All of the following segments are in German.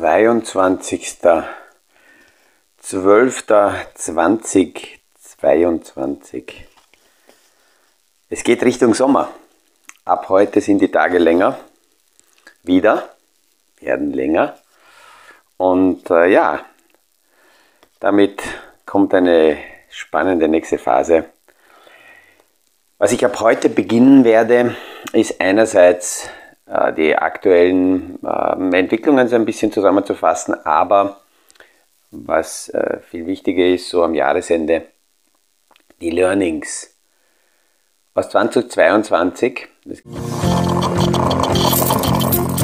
22.12.2022. Es geht Richtung Sommer. Ab heute sind die Tage länger. Wieder. Werden länger. Und äh, ja, damit kommt eine spannende nächste Phase. Was ich ab heute beginnen werde, ist einerseits die aktuellen äh, Entwicklungen so ein bisschen zusammenzufassen, aber was äh, viel wichtiger ist, so am Jahresende, die Learnings aus 2022.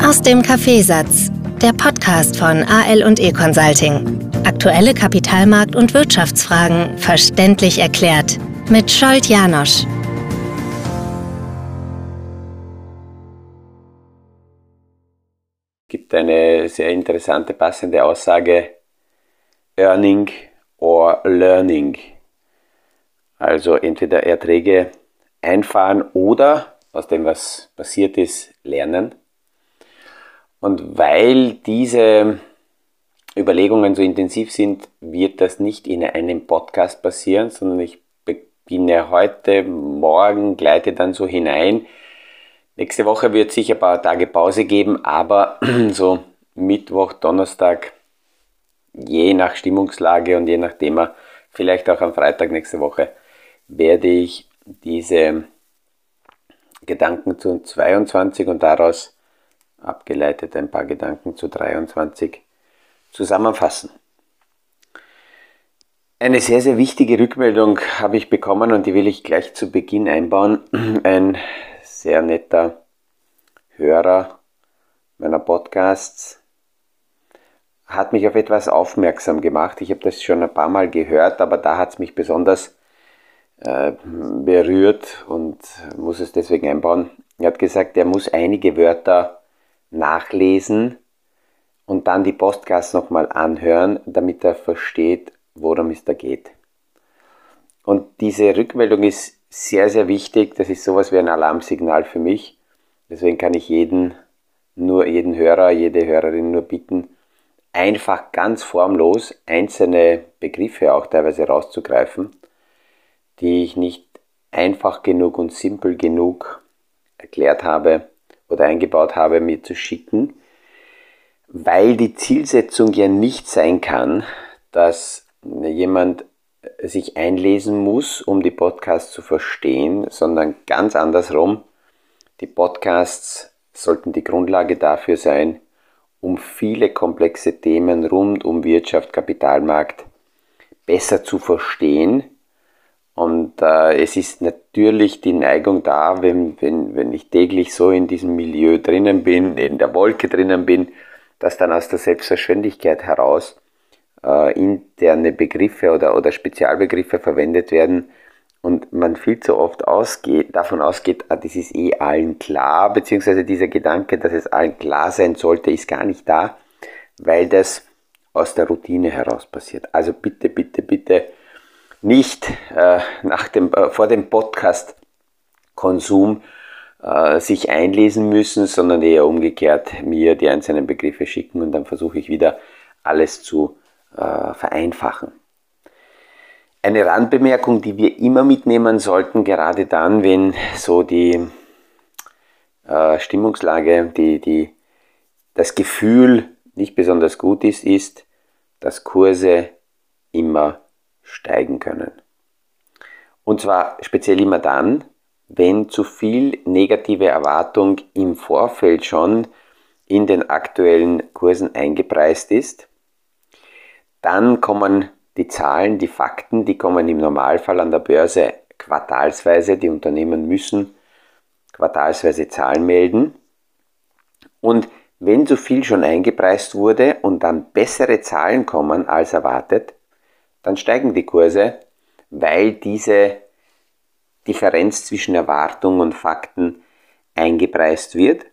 Aus dem Kaffeesatz, der Podcast von AL und E Consulting. Aktuelle Kapitalmarkt- und Wirtschaftsfragen verständlich erklärt mit Scholt Janosch. Gibt eine sehr interessante, passende Aussage, Earning or Learning. Also entweder Erträge einfahren oder aus dem, was passiert ist, lernen. Und weil diese Überlegungen so intensiv sind, wird das nicht in einem Podcast passieren, sondern ich beginne heute, morgen, gleite dann so hinein Nächste Woche wird es sicher ein paar Tage Pause geben, aber so Mittwoch, Donnerstag, je nach Stimmungslage und je nach Thema, vielleicht auch am Freitag nächste Woche, werde ich diese Gedanken zu 22 und daraus abgeleitet ein paar Gedanken zu 23 zusammenfassen. Eine sehr, sehr wichtige Rückmeldung habe ich bekommen und die will ich gleich zu Beginn einbauen. Ein sehr netter Hörer meiner Podcasts, hat mich auf etwas aufmerksam gemacht. Ich habe das schon ein paar Mal gehört, aber da hat es mich besonders äh, berührt und muss es deswegen einbauen. Er hat gesagt, er muss einige Wörter nachlesen und dann die Podcasts nochmal anhören, damit er versteht, worum es da geht. Und diese Rückmeldung ist sehr, sehr wichtig. Das ist sowas wie ein Alarmsignal für mich. Deswegen kann ich jeden, nur jeden Hörer, jede Hörerin nur bitten, einfach ganz formlos einzelne Begriffe auch teilweise rauszugreifen, die ich nicht einfach genug und simpel genug erklärt habe oder eingebaut habe, mir zu schicken, weil die Zielsetzung ja nicht sein kann, dass jemand sich einlesen muss, um die Podcasts zu verstehen, sondern ganz andersrum. Die Podcasts sollten die Grundlage dafür sein, um viele komplexe Themen rund um Wirtschaft, Kapitalmarkt besser zu verstehen. Und äh, es ist natürlich die Neigung da, wenn, wenn, wenn ich täglich so in diesem Milieu drinnen bin, in der Wolke drinnen bin, dass dann aus der Selbstverständlichkeit heraus äh, interne Begriffe oder, oder Spezialbegriffe verwendet werden und man viel zu oft ausgeht, davon ausgeht, ah, das ist eh allen klar, beziehungsweise dieser Gedanke, dass es allen klar sein sollte, ist gar nicht da, weil das aus der Routine heraus passiert. Also bitte, bitte, bitte nicht äh, nach dem, äh, vor dem Podcast-Konsum äh, sich einlesen müssen, sondern eher umgekehrt mir die einzelnen Begriffe schicken und dann versuche ich wieder alles zu äh, vereinfachen. Eine Randbemerkung, die wir immer mitnehmen sollten, gerade dann, wenn so die äh, Stimmungslage, die, die, das Gefühl nicht besonders gut ist, ist, dass Kurse immer steigen können. Und zwar speziell immer dann, wenn zu viel negative Erwartung im Vorfeld schon in den aktuellen Kursen eingepreist ist dann kommen die Zahlen, die Fakten, die kommen im Normalfall an der Börse quartalsweise. Die Unternehmen müssen quartalsweise Zahlen melden. Und wenn zu viel schon eingepreist wurde und dann bessere Zahlen kommen als erwartet, dann steigen die Kurse, weil diese Differenz zwischen Erwartung und Fakten eingepreist wird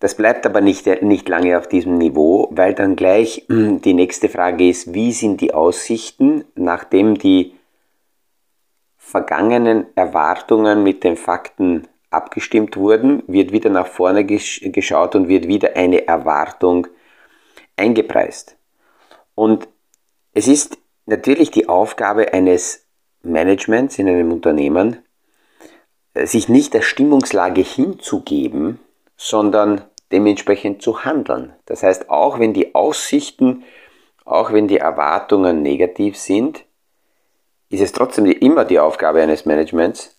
das bleibt aber nicht, nicht lange auf diesem Niveau, weil dann gleich die nächste Frage ist, wie sind die Aussichten, nachdem die vergangenen Erwartungen mit den Fakten abgestimmt wurden, wird wieder nach vorne geschaut und wird wieder eine Erwartung eingepreist. Und es ist natürlich die Aufgabe eines Managements in einem Unternehmen, äh, sich nicht der Stimmungslage hinzugeben, sondern dementsprechend zu handeln. Das heißt, auch wenn die Aussichten, auch wenn die Erwartungen negativ sind, ist es trotzdem immer die Aufgabe eines Managements,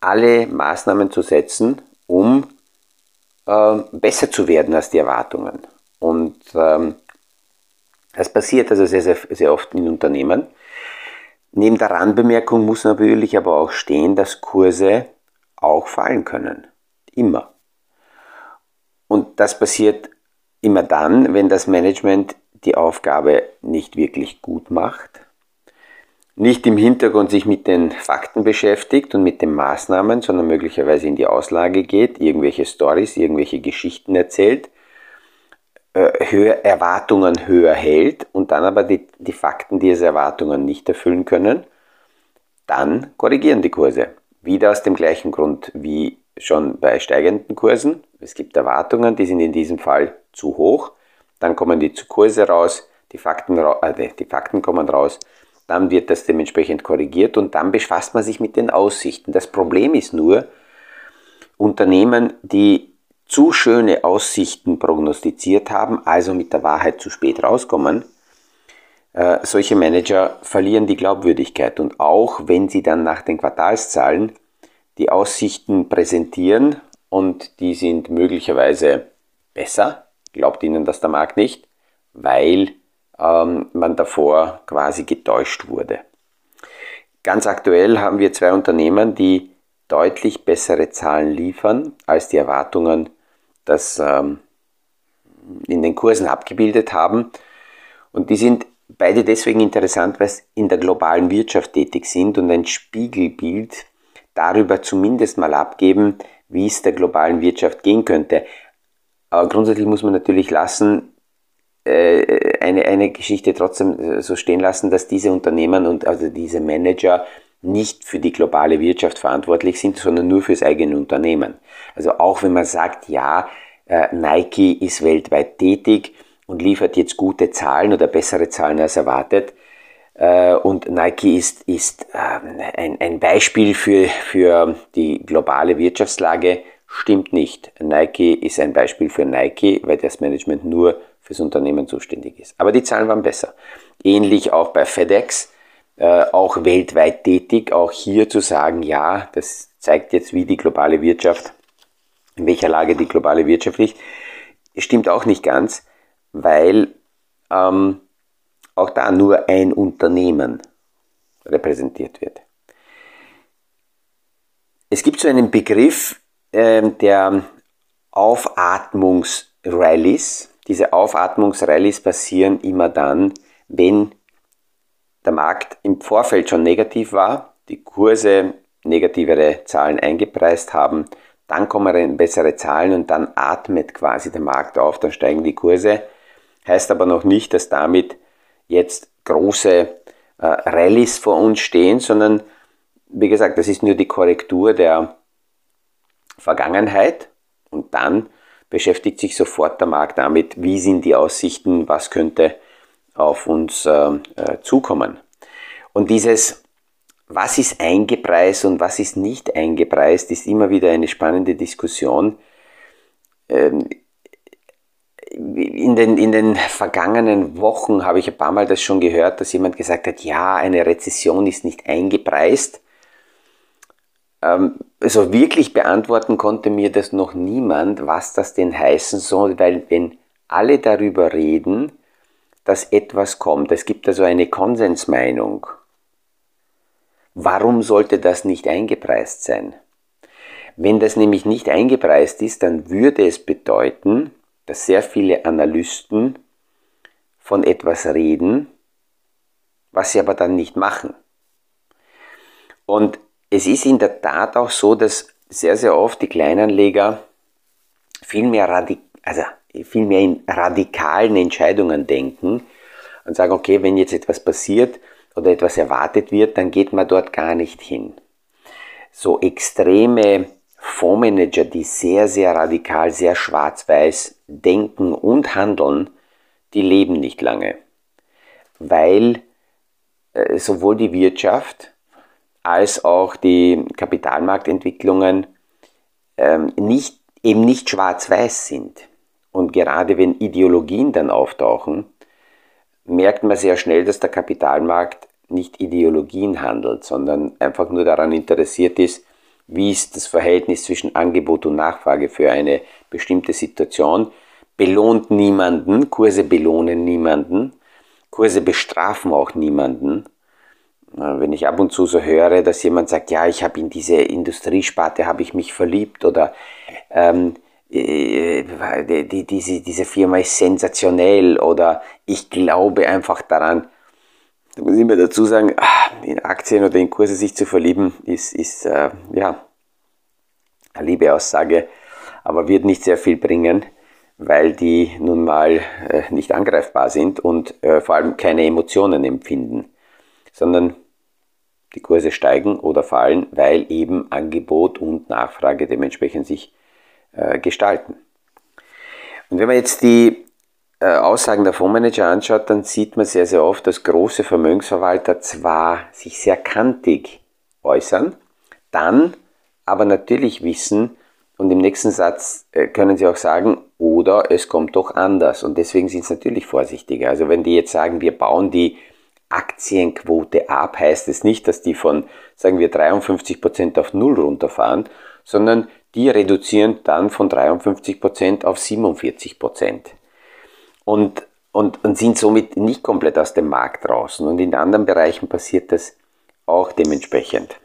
alle Maßnahmen zu setzen, um äh, besser zu werden als die Erwartungen. Und ähm, das passiert also sehr, sehr, sehr oft in Unternehmen. Neben der Randbemerkung muss natürlich aber auch stehen, dass Kurse auch fallen können. Immer. Und das passiert immer dann, wenn das Management die Aufgabe nicht wirklich gut macht, nicht im Hintergrund sich mit den Fakten beschäftigt und mit den Maßnahmen, sondern möglicherweise in die Auslage geht, irgendwelche Stories, irgendwelche Geschichten erzählt, äh, höher, Erwartungen höher hält und dann aber die, die Fakten diese Erwartungen nicht erfüllen können, dann korrigieren die Kurse. Wieder aus dem gleichen Grund wie schon bei steigenden Kursen. Es gibt Erwartungen, die sind in diesem Fall zu hoch. Dann kommen die Kurse raus, die Fakten, äh, die Fakten kommen raus, dann wird das dementsprechend korrigiert und dann befasst man sich mit den Aussichten. Das Problem ist nur, Unternehmen, die zu schöne Aussichten prognostiziert haben, also mit der Wahrheit zu spät rauskommen, äh, solche Manager verlieren die Glaubwürdigkeit. Und auch wenn sie dann nach den Quartalszahlen die Aussichten präsentieren und die sind möglicherweise besser, glaubt ihnen das der Markt nicht, weil ähm, man davor quasi getäuscht wurde. Ganz aktuell haben wir zwei Unternehmen, die deutlich bessere Zahlen liefern als die Erwartungen das ähm, in den Kursen abgebildet haben. Und die sind beide deswegen interessant, weil sie in der globalen Wirtschaft tätig sind und ein Spiegelbild darüber zumindest mal abgeben, wie es der globalen Wirtschaft gehen könnte. Aber grundsätzlich muss man natürlich lassen, äh, eine, eine Geschichte trotzdem äh, so stehen lassen, dass diese Unternehmen und also diese Manager nicht für die globale Wirtschaft verantwortlich sind, sondern nur fürs eigene Unternehmen. Also auch wenn man sagt, ja, äh, Nike ist weltweit tätig und liefert jetzt gute Zahlen oder bessere Zahlen als erwartet, und Nike ist, ist ähm, ein, ein Beispiel für, für die globale Wirtschaftslage, stimmt nicht. Nike ist ein Beispiel für Nike, weil das Management nur fürs Unternehmen zuständig ist. Aber die Zahlen waren besser. Ähnlich auch bei FedEx äh, auch weltweit tätig, auch hier zu sagen, ja, das zeigt jetzt, wie die globale Wirtschaft, in welcher Lage die globale Wirtschaft liegt, stimmt auch nicht ganz, weil ähm, auch da nur ein Unternehmen repräsentiert wird. Es gibt so einen Begriff äh, der Aufatmungsrallies. Diese Aufatmungsrallies passieren immer dann, wenn der Markt im Vorfeld schon negativ war, die Kurse negativere Zahlen eingepreist haben, dann kommen bessere Zahlen und dann atmet quasi der Markt auf, dann steigen die Kurse. Heißt aber noch nicht, dass damit jetzt große äh, Rallyes vor uns stehen, sondern wie gesagt, das ist nur die Korrektur der Vergangenheit und dann beschäftigt sich sofort der Markt damit, wie sind die Aussichten, was könnte auf uns äh, äh, zukommen. Und dieses, was ist eingepreist und was ist nicht eingepreist, ist immer wieder eine spannende Diskussion. Ähm, in den, in den vergangenen Wochen habe ich ein paar Mal das schon gehört, dass jemand gesagt hat, ja, eine Rezession ist nicht eingepreist. Also wirklich beantworten konnte mir das noch niemand, was das denn heißen soll, weil wenn alle darüber reden, dass etwas kommt. Es gibt also eine Konsensmeinung. Warum sollte das nicht eingepreist sein? Wenn das nämlich nicht eingepreist ist, dann würde es bedeuten, dass sehr viele Analysten von etwas reden, was sie aber dann nicht machen. Und es ist in der Tat auch so, dass sehr, sehr oft die Kleinanleger viel mehr radikal, also viel mehr in radikalen Entscheidungen denken und sagen, okay, wenn jetzt etwas passiert oder etwas erwartet wird, dann geht man dort gar nicht hin. So extreme Fondsmanager, die sehr, sehr radikal, sehr schwarz-weiß denken und handeln, die leben nicht lange, weil äh, sowohl die Wirtschaft als auch die Kapitalmarktentwicklungen ähm, nicht, eben nicht schwarz-weiß sind. Und gerade wenn Ideologien dann auftauchen, merkt man sehr schnell, dass der Kapitalmarkt nicht Ideologien handelt, sondern einfach nur daran interessiert ist, wie ist das Verhältnis zwischen Angebot und Nachfrage für eine bestimmte Situation, belohnt niemanden, Kurse belohnen niemanden, Kurse bestrafen auch niemanden. Wenn ich ab und zu so höre, dass jemand sagt, ja, ich habe in diese Industriesparte habe ich mich verliebt oder ähm, äh, die, diese, diese Firma ist sensationell oder ich glaube einfach daran. Da muss ich mir dazu sagen, ah, in Aktien oder in Kurse sich zu verlieben, ist, ist äh, ja, eine liebe Aussage, aber wird nicht sehr viel bringen, weil die nun mal äh, nicht angreifbar sind und äh, vor allem keine Emotionen empfinden, sondern die Kurse steigen oder fallen, weil eben Angebot und Nachfrage dementsprechend sich äh, gestalten. Und wenn man jetzt die äh, Aussagen der Fondsmanager anschaut, dann sieht man sehr, sehr oft, dass große Vermögensverwalter zwar sich sehr kantig äußern, dann aber natürlich wissen, und im nächsten Satz äh, können sie auch sagen, oder es kommt doch anders. Und deswegen sind sie natürlich vorsichtiger. Also wenn die jetzt sagen, wir bauen die Aktienquote ab, heißt es nicht, dass die von, sagen wir, 53% auf Null runterfahren, sondern die reduzieren dann von 53% auf 47% und, und, und sind somit nicht komplett aus dem Markt draußen. Und in anderen Bereichen passiert das auch dementsprechend.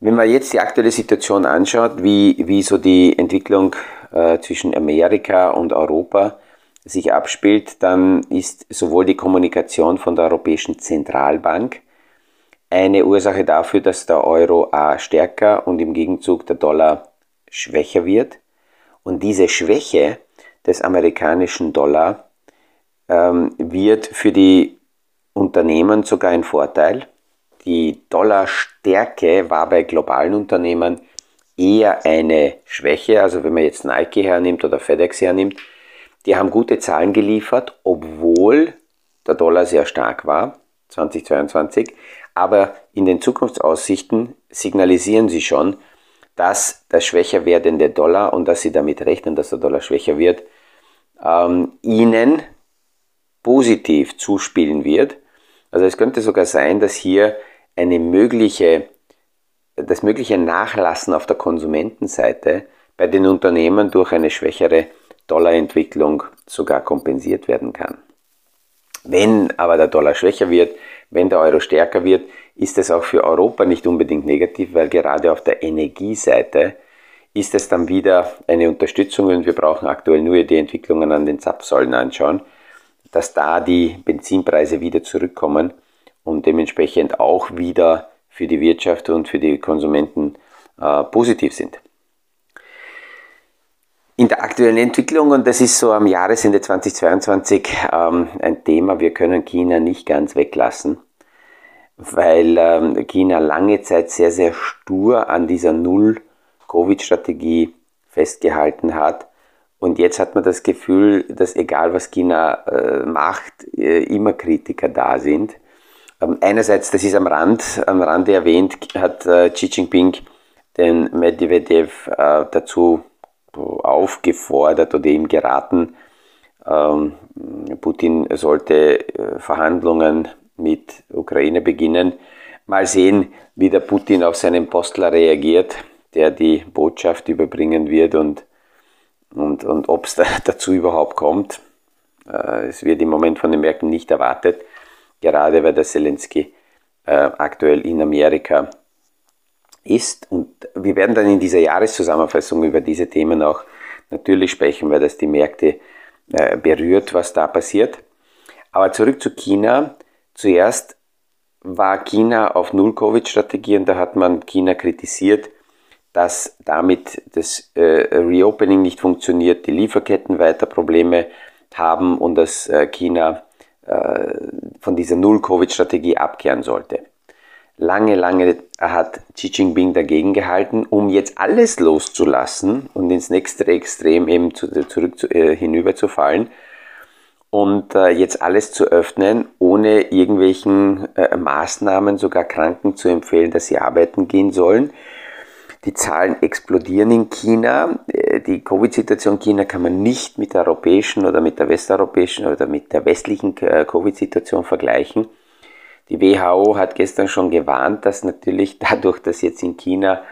Wenn man jetzt die aktuelle Situation anschaut, wie, wie so die Entwicklung äh, zwischen Amerika und Europa sich abspielt, dann ist sowohl die Kommunikation von der Europäischen Zentralbank eine Ursache dafür, dass der Euro A stärker und im Gegenzug der Dollar schwächer wird. Und diese Schwäche des amerikanischen Dollar ähm, wird für die Unternehmen sogar ein Vorteil. Die Dollarstärke war bei globalen Unternehmen eher eine Schwäche. Also wenn man jetzt Nike hernimmt oder FedEx hernimmt, die haben gute Zahlen geliefert, obwohl der Dollar sehr stark war, 2022. Aber in den Zukunftsaussichten signalisieren sie schon, dass der schwächer werdende Dollar und dass sie damit rechnen, dass der Dollar schwächer wird, ähm, ihnen positiv zuspielen wird. Also es könnte sogar sein, dass hier eine mögliche, das mögliche Nachlassen auf der Konsumentenseite bei den Unternehmen durch eine schwächere Dollarentwicklung sogar kompensiert werden kann. Wenn aber der Dollar schwächer wird, wenn der Euro stärker wird, ist es auch für Europa nicht unbedingt negativ, weil gerade auf der Energieseite ist es dann wieder eine Unterstützung und wir brauchen aktuell nur die Entwicklungen an den Zapfsäulen anschauen, dass da die Benzinpreise wieder zurückkommen und dementsprechend auch wieder für die Wirtschaft und für die Konsumenten äh, positiv sind. In der aktuellen Entwicklung, und das ist so am Jahresende 2022 ähm, ein Thema, wir können China nicht ganz weglassen, weil ähm, China lange Zeit sehr, sehr stur an dieser Null-Covid-Strategie festgehalten hat. Und jetzt hat man das Gefühl, dass egal was China äh, macht, äh, immer Kritiker da sind. Ähm, einerseits, das ist am Rand, am Rande erwähnt, hat äh, Xi Jinping den Medvedev äh, dazu aufgefordert oder ihm geraten, ähm, Putin sollte äh, Verhandlungen mit Ukraine beginnen. Mal sehen, wie der Putin auf seinen Postler reagiert, der die Botschaft überbringen wird und, und, und ob es da dazu überhaupt kommt. Äh, es wird im Moment von den Märkten nicht erwartet, gerade weil der Zelensky äh, aktuell in Amerika ist. Und wir werden dann in dieser Jahreszusammenfassung über diese Themen auch natürlich sprechen, weil das die Märkte äh, berührt, was da passiert. Aber zurück zu China. Zuerst war China auf Null-Covid-Strategie und da hat man China kritisiert, dass damit das äh, Reopening nicht funktioniert, die Lieferketten weiter Probleme haben und dass äh, China von dieser Null-Covid-Strategie abkehren sollte. Lange, lange hat Xi Jinping dagegen gehalten, um jetzt alles loszulassen und ins nächste Extrem eben zu, zurück zu, äh, hinüberzufallen. und äh, jetzt alles zu öffnen, ohne irgendwelchen äh, Maßnahmen, sogar Kranken zu empfehlen, dass sie arbeiten gehen sollen. Die Zahlen explodieren in China. Äh, die Covid-Situation in China kann man nicht mit der europäischen oder mit der westeuropäischen oder mit der westlichen äh, Covid-Situation vergleichen. Die WHO hat gestern schon gewarnt, dass natürlich dadurch, dass jetzt in China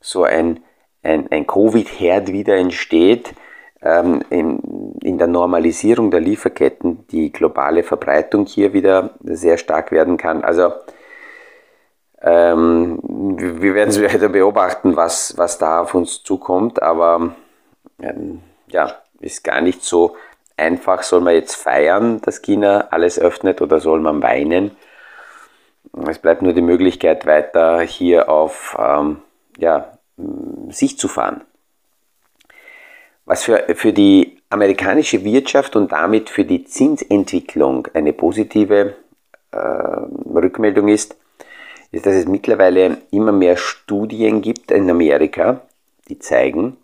so ein, ein, ein Covid-Herd wieder entsteht, ähm, in, in der Normalisierung der Lieferketten die globale Verbreitung hier wieder sehr stark werden kann. Also ähm, wir werden es weiter beobachten, was, was da auf uns zukommt, aber ähm, ja, ist gar nicht so einfach. Soll man jetzt feiern, dass China alles öffnet oder soll man weinen? Es bleibt nur die Möglichkeit, weiter hier auf ähm, ja, sich zu fahren. Was für, für die amerikanische Wirtschaft und damit für die Zinsentwicklung eine positive äh, Rückmeldung ist, ist, dass es mittlerweile immer mehr Studien gibt in Amerika, die zeigen,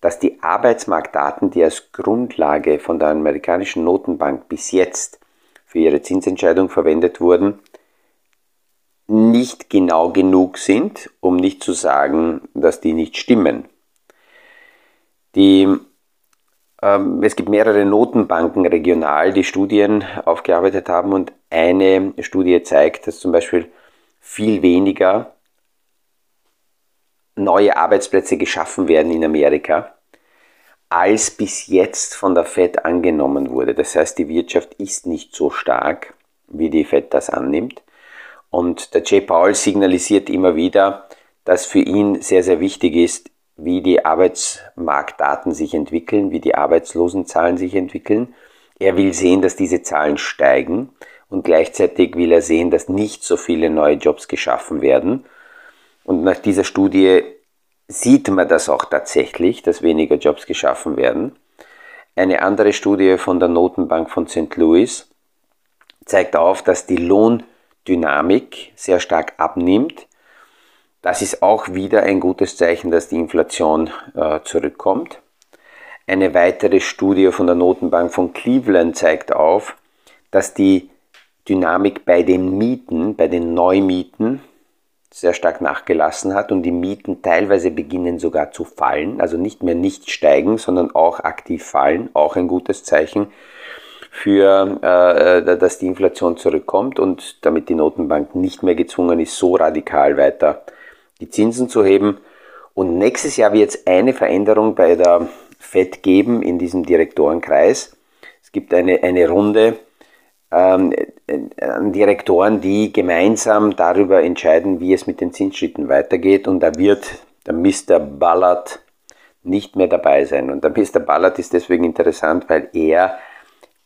dass die Arbeitsmarktdaten, die als Grundlage von der amerikanischen Notenbank bis jetzt für ihre Zinsentscheidung verwendet wurden, nicht genau genug sind, um nicht zu sagen, dass die nicht stimmen. Die, ähm, es gibt mehrere Notenbanken regional, die Studien aufgearbeitet haben und eine Studie zeigt, dass zum Beispiel viel weniger neue Arbeitsplätze geschaffen werden in Amerika, als bis jetzt von der Fed angenommen wurde. Das heißt, die Wirtschaft ist nicht so stark, wie die Fed das annimmt. Und der Jay Paul signalisiert immer wieder, dass für ihn sehr, sehr wichtig ist, wie die Arbeitsmarktdaten sich entwickeln, wie die Arbeitslosenzahlen sich entwickeln. Er will sehen, dass diese Zahlen steigen und gleichzeitig will er sehen, dass nicht so viele neue Jobs geschaffen werden. Und nach dieser Studie sieht man das auch tatsächlich, dass weniger Jobs geschaffen werden. Eine andere Studie von der Notenbank von St. Louis zeigt auf, dass die Lohndynamik sehr stark abnimmt das ist auch wieder ein gutes Zeichen, dass die Inflation äh, zurückkommt. Eine weitere Studie von der Notenbank von Cleveland zeigt auf, dass die Dynamik bei den Mieten, bei den Neumieten sehr stark nachgelassen hat und die Mieten teilweise beginnen sogar zu fallen, also nicht mehr nicht steigen, sondern auch aktiv fallen, auch ein gutes Zeichen für, äh, dass die Inflation zurückkommt und damit die Notenbank nicht mehr gezwungen ist, so radikal weiter die Zinsen zu heben. Und nächstes Jahr wird es eine Veränderung bei der FED geben in diesem Direktorenkreis. Es gibt eine, eine Runde ähm, an Direktoren, die gemeinsam darüber entscheiden, wie es mit den Zinsschritten weitergeht. Und da wird der Mr. Ballard nicht mehr dabei sein. Und der Mr. Ballard ist deswegen interessant, weil er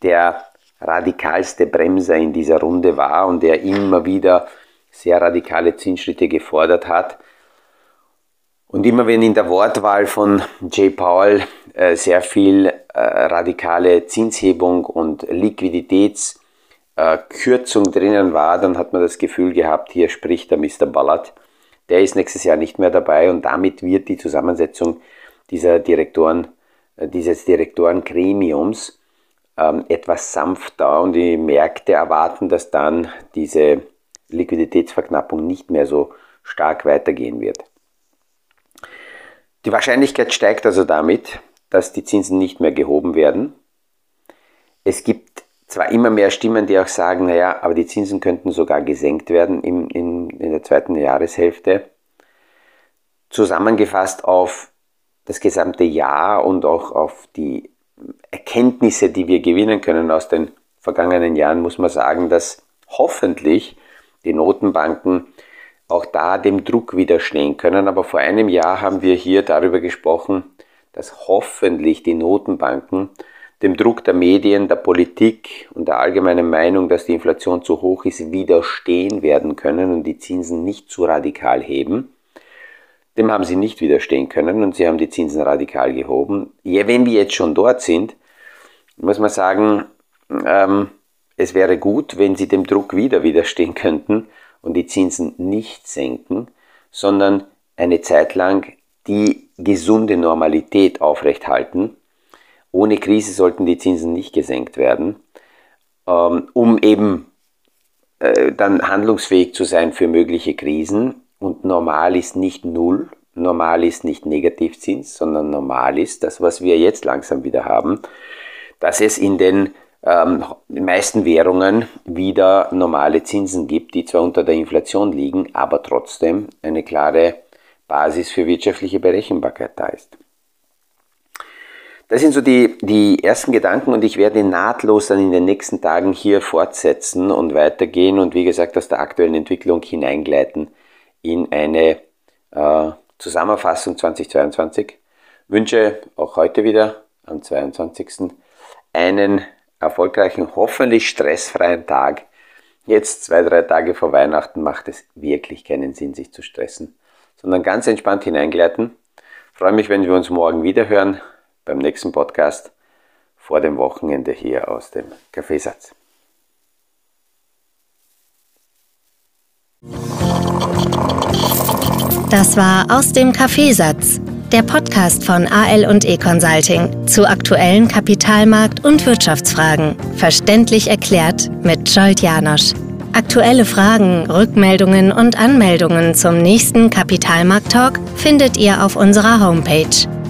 der radikalste Bremser in dieser Runde war und er immer wieder sehr radikale Zinsschritte gefordert hat. Und immer wenn in der Wortwahl von Jay Powell äh, sehr viel äh, radikale Zinshebung und Liquiditätskürzung äh, drinnen war, dann hat man das Gefühl gehabt, hier spricht der Mr. Ballard. Der ist nächstes Jahr nicht mehr dabei und damit wird die Zusammensetzung dieser Direktoren, äh, dieses Direktorengremiums ähm, etwas sanfter und die Märkte erwarten, dass dann diese Liquiditätsverknappung nicht mehr so stark weitergehen wird. Die Wahrscheinlichkeit steigt also damit, dass die Zinsen nicht mehr gehoben werden. Es gibt zwar immer mehr Stimmen, die auch sagen, naja, aber die Zinsen könnten sogar gesenkt werden in, in, in der zweiten Jahreshälfte. Zusammengefasst auf das gesamte Jahr und auch auf die Erkenntnisse, die wir gewinnen können aus den vergangenen Jahren, muss man sagen, dass hoffentlich die Notenbanken auch da dem Druck widerstehen können. Aber vor einem Jahr haben wir hier darüber gesprochen, dass hoffentlich die Notenbanken dem Druck der Medien, der Politik und der allgemeinen Meinung, dass die Inflation zu hoch ist, widerstehen werden können und die Zinsen nicht zu radikal heben. Dem haben sie nicht widerstehen können und sie haben die Zinsen radikal gehoben. Ja, wenn wir jetzt schon dort sind, muss man sagen, ähm, es wäre gut, wenn sie dem Druck wieder widerstehen könnten und die Zinsen nicht senken, sondern eine Zeit lang die gesunde Normalität aufrechthalten. Ohne Krise sollten die Zinsen nicht gesenkt werden. ähm, um eben äh, dann handlungsfähig zu sein für mögliche Krisen. Und normal ist nicht null, normal ist nicht Negativzins, sondern normal ist das, was wir jetzt langsam wieder haben, dass es in den ähm, meisten Währungen wieder normale Zinsen gibt, die zwar unter der Inflation liegen, aber trotzdem eine klare Basis für wirtschaftliche Berechenbarkeit da ist. Das sind so die, die ersten Gedanken und ich werde nahtlos dann in den nächsten Tagen hier fortsetzen und weitergehen und wie gesagt aus der aktuellen Entwicklung hineingleiten in eine äh, Zusammenfassung 2022. Wünsche auch heute wieder am 22. einen erfolgreichen, hoffentlich stressfreien Tag. Jetzt zwei, drei Tage vor Weihnachten macht es wirklich keinen Sinn, sich zu stressen, sondern ganz entspannt hineingleiten. Freue mich, wenn wir uns morgen wieder hören beim nächsten Podcast vor dem Wochenende hier aus dem Kaffeesatz. Das war aus dem Kaffeesatz der Podcast von AL und E Consulting zu aktuellen Kapitalmarkt- und Wirtschaftsfragen. Verständlich erklärt mit Scholt Janosch. Aktuelle Fragen, Rückmeldungen und Anmeldungen zum nächsten Kapitalmarkt-Talk findet ihr auf unserer Homepage